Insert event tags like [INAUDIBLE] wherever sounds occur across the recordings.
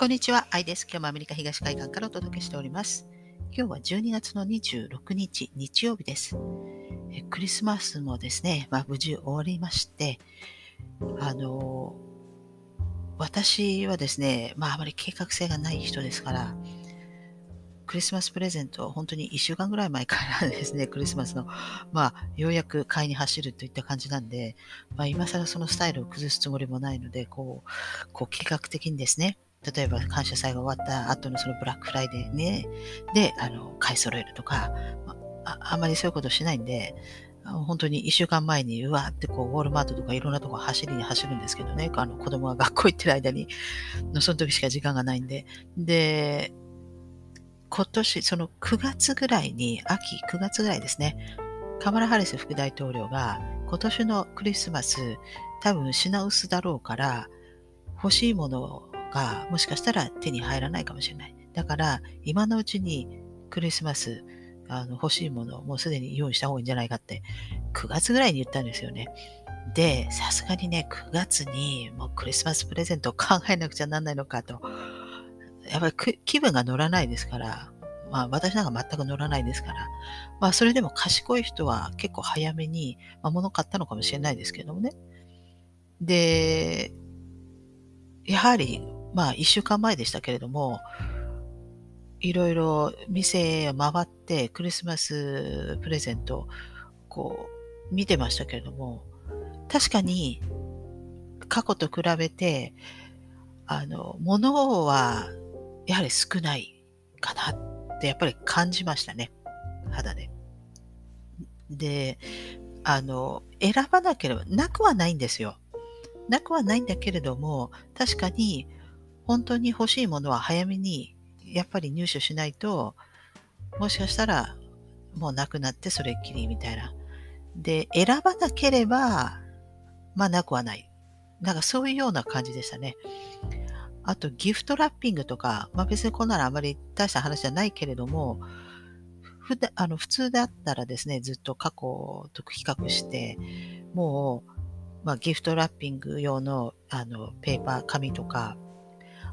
こんにちは、アイです。今日もアメリカ東海岸からお届けしております。今日は12月の26日、日曜日です。えクリスマスもですね、まあ、無事終わりまして、あの私はですね、まあ、あまり計画性がない人ですから、クリスマスプレゼントを本当に1週間ぐらい前からですね、クリスマスの、まあ、ようやく買いに走るといった感じなんで、まあ、今更そのスタイルを崩すつもりもないので、こう、こう計画的にですね、例えば感謝祭が終わった後のそのブラックフライデーね、で、あの、買い揃えるとか、ああんまりそういうことしないんで、本当に一週間前にうわーってこう、ウォールマートとかいろんなとこ走りに走るんですけどね、あの子供が学校行ってる間に、その時しか時間がないんで。で、今年、その9月ぐらいに、秋9月ぐらいですね、カマラ・ハリス副大統領が今年のクリスマス多分品薄だろうから欲しいものをがもしかしたら手に入らないかもしれない。だから今のうちにクリスマスあの欲しいものをもうすでに用意した方がいいんじゃないかって9月ぐらいに言ったんですよね。で、さすがにね、9月にもうクリスマスプレゼントを考えなくちゃなんないのかとやっぱり気分が乗らないですから、まあ私なんか全く乗らないですから、まあそれでも賢い人は結構早めに、まあ、物買ったのかもしれないですけどもね。で、やはり、まあ一週間前でしたけれども、いろいろ店を回ってクリスマスプレゼントこう見てましたけれども、確かに過去と比べて、あの、物はやはり少ないかなってやっぱり感じましたね。肌で。で、あの、選ばなければ、なくはないんですよ。なくはないんだけれども、確かに本当に欲しいものは早めにやっぱり入手しないと、もしかしたらもうなくなってそれっきりみたいな。で、選ばなければ、まあなくはない。なんかそういうような感じでしたね。あとギフトラッピングとか、まあ、別にこんなのあまり大した話じゃないけれども、ふだあの普通だったらですね、ずっと過去と比較して、もう、まあ、ギフトラッピング用のあのペーパー、紙とか、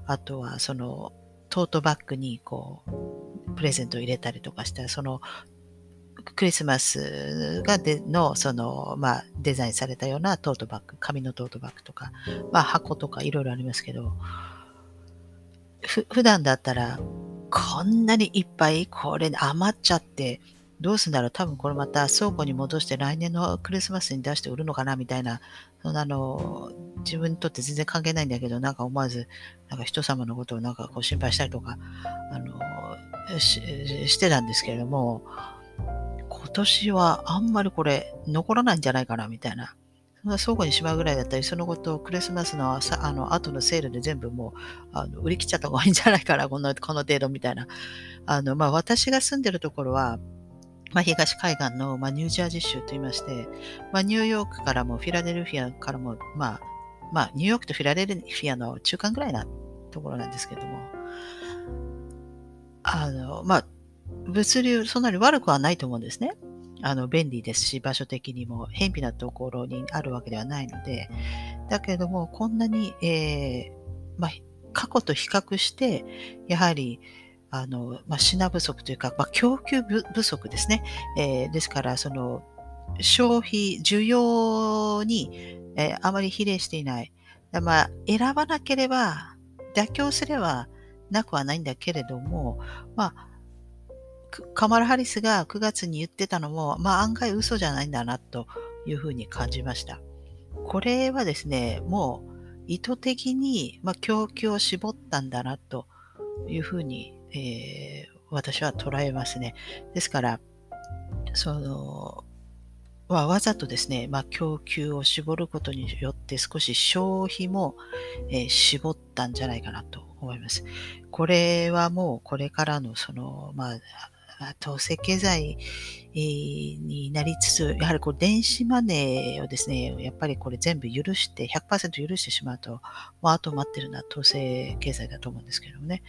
あとはそのトートバッグにこう、プレゼントを入れたりとかしたら、そのクリスマスがでの、その、まあ、デザインされたようなトートバッグ、紙のトートバッグとか、まあ、箱とかいろいろありますけど、ふ、普段だったら、こんなにいっぱいこれ余っちゃって、どうすんだろう？多分これまた倉庫に戻して来年のクリスマスに出して売るのかな？みたいな、そんなの、自分にとって全然関係ないんだけど、なんか思わず、なんか人様のことをなんかこう心配したりとか、あの、ししてたんですけれども、今年はあんまりこれ残らないんじゃないかなみたいな。倉庫にしまうぐらいだったり、その後とをクリスマスのさあの後のセールで全部もうあの売り切っちゃった方がいいんじゃないかな、このこの程度みたいな。あのまあ、私が住んでるところは、まあ、東海岸の、まあ、ニュージャージー州といいまして、まあ、ニューヨークからもフィラデルフィアからも、まあ、まあ、ニューヨークとフィラデルフィアの中間ぐらいなところなんですけども、あの、まあ、物流、そんなに悪くはないと思うんですね。あの便利ですし、場所的にも偏僻なところにあるわけではないので、だけれども、こんなに、えーまあ、過去と比較して、やはり、あの、まあ、品不足というか、まあ、供給不足ですね。えー、ですから、その、消費、需要に、えー、あまり比例していない。まあ、選ばなければ、妥協すればなくはないんだけれども、まあ、カマラ・ハリスが9月に言ってたのも、まあ案外嘘じゃないんだなというふうに感じました。これはですね、もう意図的に、まあ、供給を絞ったんだなというふうに、えー、私は捉えますね。ですから、その、は、わざとですね、まあ、供給を絞ることによって少し消費も、えー、絞ったんじゃないかなと思います。これはもうこれからのその、まあ、統制経済になりつつ、やはりこう電子マネーをですね、やっぱりこれ全部許して、100%許してしまうと、もうあと待ってるのは統制経済だと思うんですけどもね。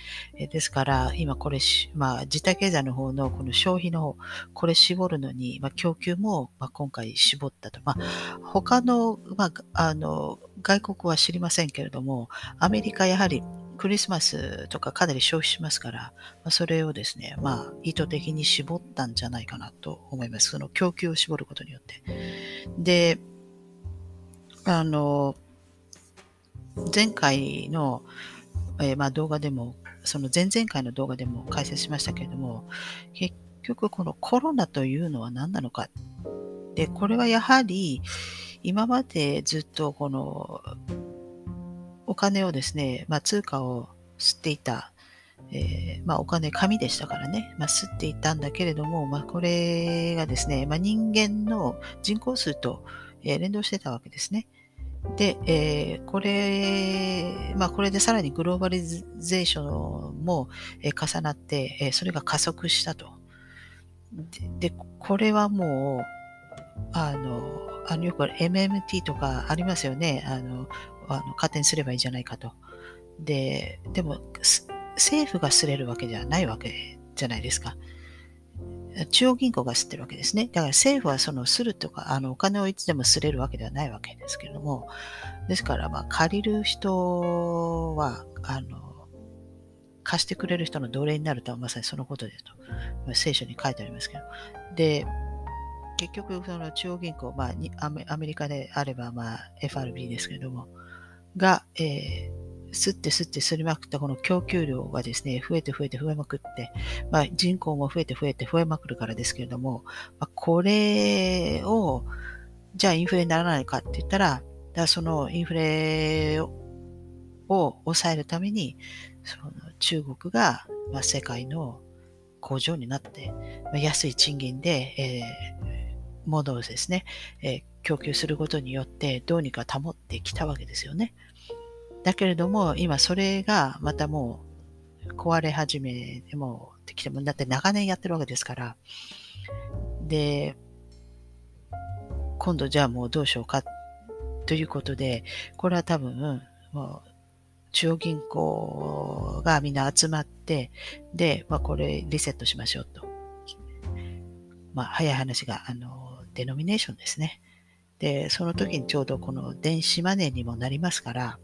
ですから、今これ、まあ、自体経済の方のこの消費の方、これ絞るのに、まあ、供給も、まあ、今回絞ったと。まあ、他の、まあ、あの、外国は知りませんけれども、アメリカやはりクリスマスとかかなり消費しますから、ま、それをですね、まあ、意図的に絞ったんじゃないかなと思います。その供給を絞ることによって。で、あの、前回の、えー、まあ、動画でも、その前々回の動画でも解説しましたけれども、結局このコロナというのは何なのか。で、これはやはり今までずっとこの金をですね、まあ、通貨を吸っていた、えー、まあ、お金、紙でしたからね、まあ、吸っていたんだけれども、まあ、これがですね、まあ、人間の人口数と、え、連動してたわけですね。で、えー、これ、まあ、これでさらにグローバリゼーションも、え、重なって、え、それが加速したと。で、でこれはもう、あの、あのよく MMT とかありますよね。あの、あの加点すればいいじゃないかと。で、でも、政府がすれるわけじゃないわけじゃないですか。中央銀行が吸ってるわけですね。だから政府はそのするとか、あのお金をいつでもすれるわけではないわけですけれども、ですから、まあ、借りる人は、あの、貸してくれる人の奴隷になるとはまさにそのことでと、聖書に書いてありますけど。で、結局、その中央銀行、まあ、アメリカであれば、まあ、FRB ですけれども、が、えー吸って吸って吸りまくったこの供給量がですね、増えて増えて増えまくって、まあ、人口も増えて増えて増えまくるからですけれども、まあ、これを、じゃあインフレにならないかって言ったら、だそのインフレを抑えるために、その中国が、まあ、世界の工場になって、まあ、安い賃金で、えー、物をですね、えー、供給することによってどうにか保ってきたわけですよね。だけれども、今それがまたもう壊れ始めてもできても、だって長年やってるわけですから、で、今度じゃあもうどうしようかということで、これは多分、もう中央銀行がみんな集まって、で、まあ、これリセットしましょうと。まあ、早い話が、あの、デノミネーションですね。で、その時にちょうどこの電子マネーにもなりますから、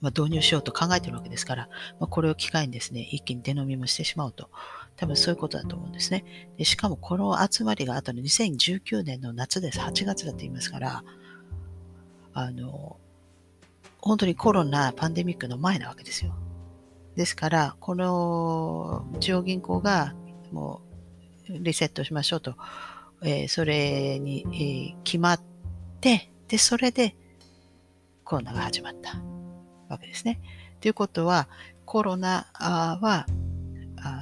まあ、導入しようと考えてるわけですから、まあ、これを機会にですね、一気に出飲みもしてしまうと。多分そういうことだと思うんですね。でしかもこの集まりが後の2019年の夏です。8月だと言いますから、あの、本当にコロナ、パンデミックの前なわけですよ。ですから、この中央銀行がもうリセットしましょうと、えー、それに、えー、決まって、で、それでコロナが始まった。わけですね。ということは、コロナは、あ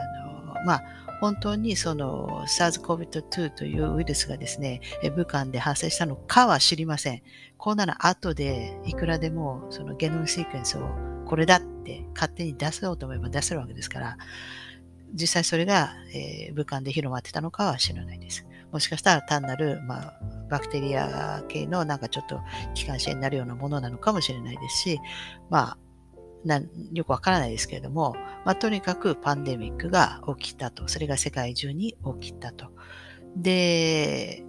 の、まあ、本当にその SARS-CoV-2 というウイルスがですね、武漢で発生したのかは知りません。こんなの後でいくらでもそのゲノムシークエンスをこれだって勝手に出そうと思えば出せるわけですから、実際それが、えー、武漢で広まってたのかは知らないです。もしかしたら単なる、まあ、バクテリア系のなんかちょっと気管支炎になるようなものなのかもしれないですし、まあ、なよくわからないですけれども、まあ、とにかくパンデミックが起きたと。それが世界中に起きたと。で、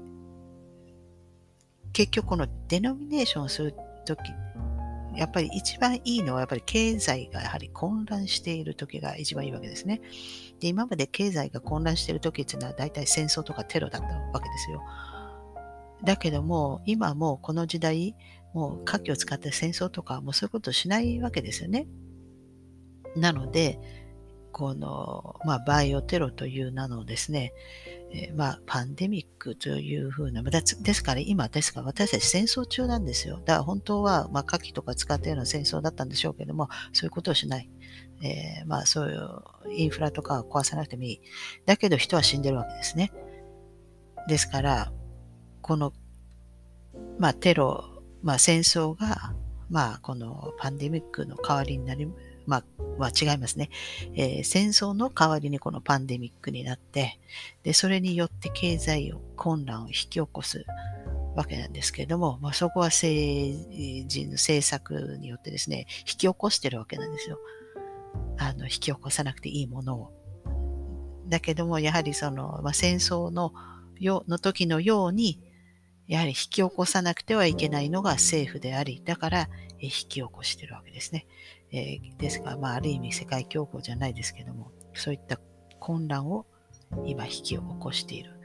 結局このデノミネーションをするとき、やっぱり一番いいのは、やっぱり経済がやはり混乱している時が一番いいわけですね。で、今まで経済が混乱している時っていうのは大体戦争とかテロだったわけですよ。だけども、今もうこの時代、もう火器を使って戦争とか、もうそういうことしないわけですよね。なので、この、まあ、バイオテロという名のですね、え、まあ、パンデミックというふうな、ですから今ですから私たち戦争中なんですよ。だから本当は、まあ、火器とか使ったような戦争だったんでしょうけども、そういうことをしない。えー、まあ、そういうインフラとか壊さなくてもいい。だけど人は死んでるわけですね。ですから、この、まあ、テロ、まあ、戦争が、まあ、このパンデミックの代わりになり、まあ、は違いますね、えー、戦争の代わりにこのパンデミックになって、で、それによって経済を混乱を引き起こすわけなんですけれども、まあ、そこは政治の政策によってですね、引き起こしてるわけなんですよ。あの、引き起こさなくていいものを。だけども、やはりその、まあ、戦争のよの時のように、やはり引き起こさなくてはいけないのが政府であり、だから引き起こしてるわけですね。えー、ですが、まあ、ある意味世界恐慌じゃないですけども、そういった混乱を今引き起こしている。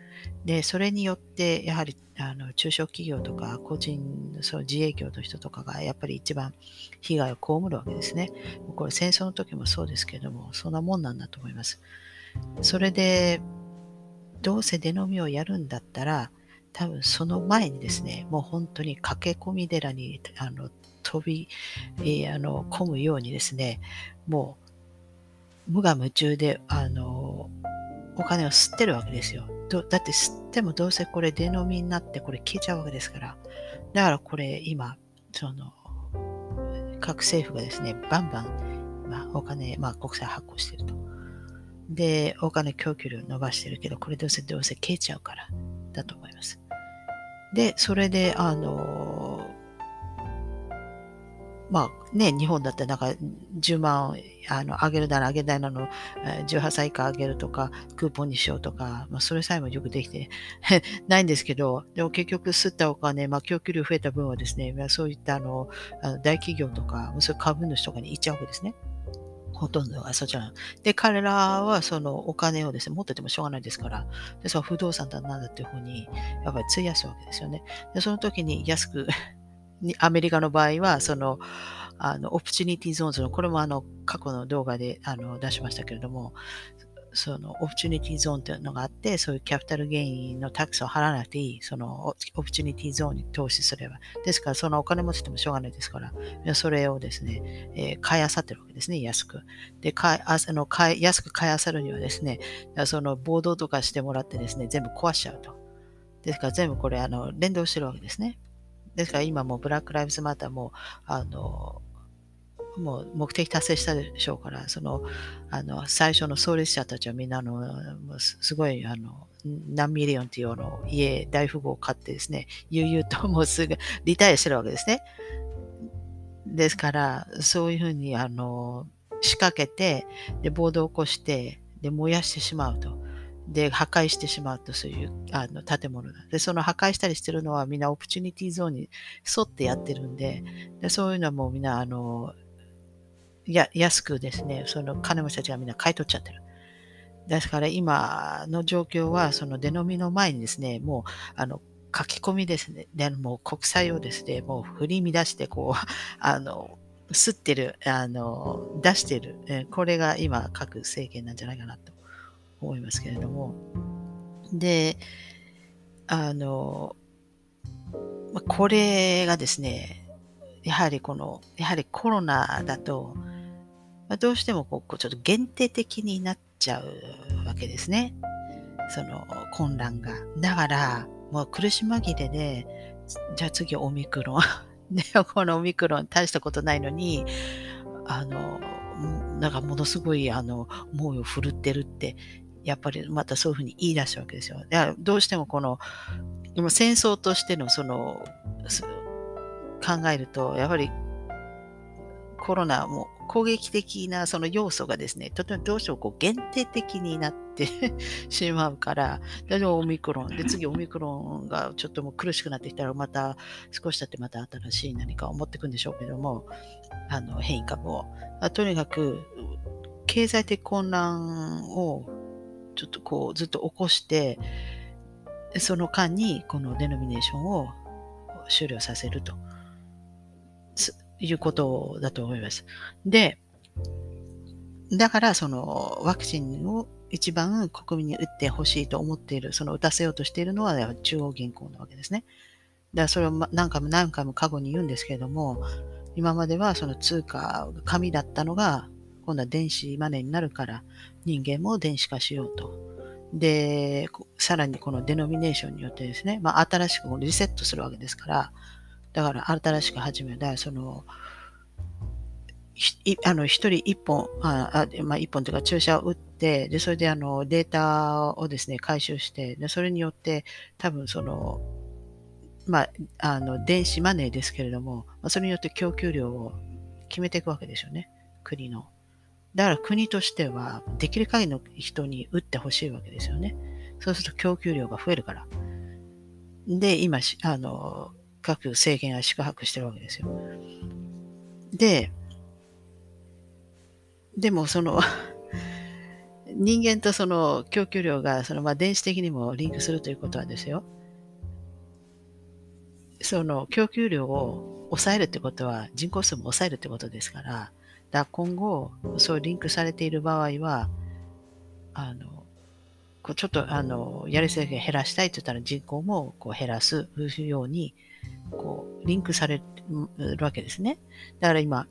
で、それによって、やはりあの中小企業とか個人、そう自営業の人とかがやっぱり一番被害を被るわけですね。これ戦争の時もそうですけども、そんなもんなんだと思います。それで、どうせ出飲みをやるんだったら、多分その前にですね、もう本当に駆け込み寺にあの飛び、えー、あの込むようにですね、もう無我夢中であのお金を吸ってるわけですよ。だって吸ってもどうせこれ出飲みになってこれ消えちゃうわけですから。だからこれ今、その各政府がですね、バンバン、まあ、お金、まあ、国債発行してると。で、お金供給量伸ばしてるけど、これどうせどうせ消えちゃうからだと思います。で、それで、あの、まあね、日本だってなんか10万あの上げるなら上げないなの18歳以下上げるとかクーポンにしようとか、まあ、それさえもよくできて [LAUGHS] ないんですけど、でも結局吸ったお金、まあ、供給量増えた分はですね、まあそういったあの大企業とか、そういう株主とかに行っちゃうわけですね。ほとんどがそちら。で、彼らはそのお金をですね、持っててもしょうがないですから、でその不動産だなんだっていうふうに、やっぱり費やすわけですよね。で、その時に安くアメリカの場合は、その、あの、 Opportunity Zones の、これもあの、過去の動画であの出しましたけれども、その Opportunity Zone というのがあって、そういうキャピタルゲインの tax を払わなくていい、その Opportunity Zone に投資すれば。ですから、そのお金持っててもしょうがないですから、それをですね、えー、買いあさってるわけですね、安く。で、買いあの買い安く買いあさるにはですね、その暴動とかしてもらってですね、全部壊しちゃうと。ですから、全部これ、あの、連動してるわけですね。ですから今もブラック・ライブズ・マターも、あの、もう目的達成したでしょうから、その、あの、最初の創立者たちはみんなの、すごい、あの、何ミリオンっていうの家、大富豪を買ってですね、悠々ともうすぐリタイアしてるわけですね。ですから、そういうふうに、あの、仕掛けて、で、暴動を起こして、で、燃やしてしまうと。で、破壊してしまうと、そういうあの建物。で、その破壊したりしてるのはみんなオプチュニティゾーンに沿ってやってるんで、でそういうのはもうみんな、あの、や安くですね、その金持ちたちがみんな買い取っちゃってる。ですから今の状況は、その出飲みの前にですね、もう、あの、書き込みですね、でもう国債をですね、もう振り乱して、こう、[LAUGHS] あの、吸ってる、あの、出してる、これが今各政権なんじゃないかなと思いますけれども。で、あの、これがですね、やはりこの、やはりコロナだと、どうしてもこうちょっと限定的になっちゃうわけですね。その混乱が。だから、もう苦し紛れで、じゃあ次オミクロン。[LAUGHS] で、このオミクロン大したことないのに、あの、なんかものすごい、あの、猛威を振るってるってやっぱりまたそういうふうに言い出したわけですよ。どうしてもこの、戦争としてのその、考えると、やはりコロナも攻撃的なその要素がですね、とてもどうしてもこう限定的になって [LAUGHS] しまうから、例えばオミクロン、で次オミクロンがちょっともう苦しくなってきたら、また少し経ってまた新しい何かを持っていくんでしょうけども、あの変異株を。とにかく、経済的混乱をちょっとこうずっと起こして、その間にこのデノミネーションを終了させるということだと思います。で、だからそのワクチンを一番国民に打ってほしいと思っている、その打たせようとしているのは中央銀行なわけですね。だからそれを何回も何回も過去に言うんですけれども、今まではその通貨、紙だったのが今度は電子マネーになるから人間も電子化しようと。で、さらにこのデノミネーションによってですね、まあ、新しくリセットするわけですから、だから新しく始めた、その、あの、一人一本、あまあ、一本というか注射を打って、で、それであの、データをですね、回収して、で、それによって、多分その、まあ、あの、電子マネーですけれども、それによって供給量を決めていくわけですよね、国の。だから国としては、できる限りの人に打ってほしいわけですよね。そうすると供給量が増えるから。で、今、あの、各政権は宿泊してるわけですよ。で、でもその [LAUGHS] 人間とその供給量がそのまあ電子的にもリンクするということはですよ。その供給量を抑えるってことは人口数も抑えるってことですから、だ今後、そうリンクされている場合は、あの、こうちょっとあのやりすぎ減らしたいって言ったら人口もこう減らすようにこうリンクされるわけですね。だから今、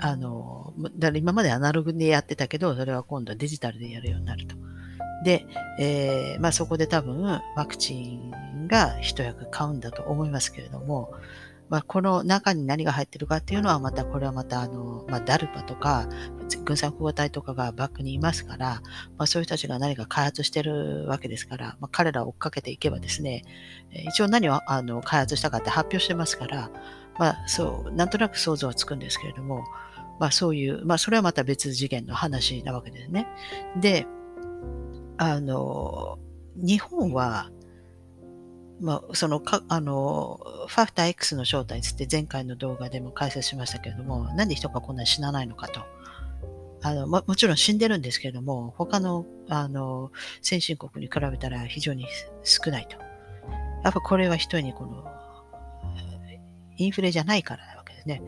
あの、だから今までアナログでやってたけど、それは今度はデジタルでやるようになると。で、えー、まあそこで多分ワクチンが一役買うんだと思いますけれども、まあ、この中に何が入ってるかっていうのはまたこれはまたあの、まあ、ダルパとか軍産複合体とかがバックにいますから、まあ、そういう人たちが何か開発してるわけですから、まあ、彼らを追っかけていけばですね一応何をあの開発したかって発表してますから、まあ、そうなんとなく想像はつくんですけれども、まあ、そういう、まあ、それはまた別次元の話なわけですね。であの、日本は、まあ、そのか、あの、ファクター X の正体について前回の動画でも解説しましたけれども、なんで人がこんなに死なないのかと。あの、もちろん死んでるんですけれども、他の、あの、先進国に比べたら非常に少ないと。やっぱこれは人にこの、インフレじゃないからなわけですね。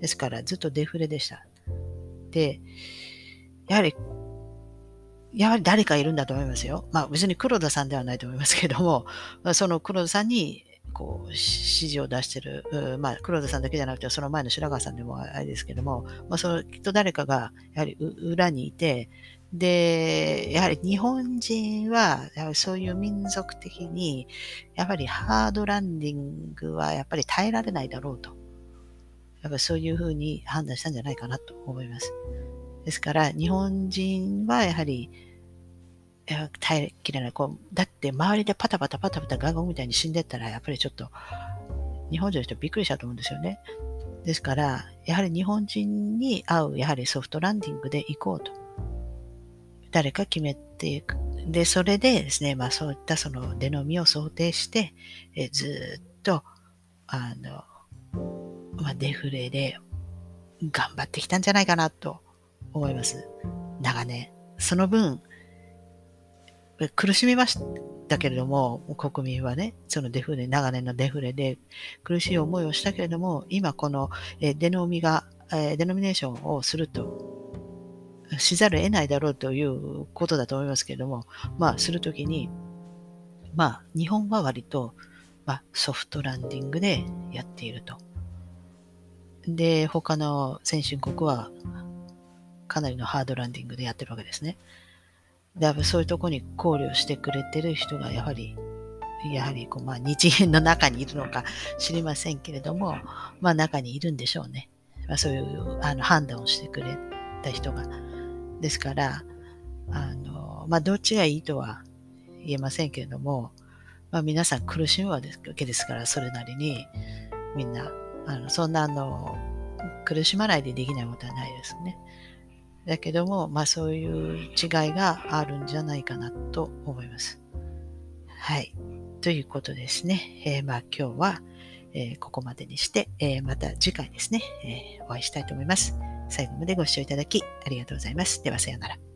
ですからずっとデフレでした。で、やはりやはり誰かいるんだと思いますよ。まあ別に黒田さんではないと思いますけども、[LAUGHS] その黒田さんにこう指示を出してる、まあ黒田さんだけじゃなくて、その前の白川さんでもあれですけども、まあそのきっと誰かがやはり裏にいて、で、やはり日本人は、やはりそういう民族的に、やはりハードランディングはやっぱり耐えられないだろうと。やっぱりそういうふうに判断したんじゃないかなと思います。ですから、日本人はやはり、耐えきれない。こうだって周りでパタパタパタパタガゴみたいに死んでったら、やっぱりちょっと、日本人の人びっくりしたと思うんですよね。ですから、やはり日本人に合う、やはりソフトランディングで行こうと。誰か決めていく。で、それでですね、まあそういったその出飲みを想定して、えずっと、あの、まあ、デフレで頑張ってきたんじゃないかなと思います。長年。その分、苦しみましたけれども、国民はね、そのデフレ、長年のデフレで苦しい思いをしたけれども、今このデノミが、デノミネーションをすると、しざるを得ないだろうということだと思いますけれども、まあ、するときに、まあ、日本は割と、まあ、ソフトランディングでやっていると。で、他の先進国はかなりのハードランディングでやってるわけですね。で、やっぱそういうとこに考慮してくれてる人がやはり、やはりこう、まあ、日銀の中にいるのか知りませんけれども、まあ中にいるんでしょうね。まあ、そういうあの判断をしてくれた人が。ですから、あの、まあどっちがいいとは言えませんけれども、まあ皆さん苦しむわけですから、それなりに、みんな、あの、そんなあの、苦しまないでできないことはないですね。だけども、まあそういう違いがあるんじゃないかなと思います。はい。ということですね。えー、まあ今日は、えー、ここまでにして、えー、また次回ですね、えお会いしたいと思います。最後までご視聴いただきありがとうございます。ではさようなら。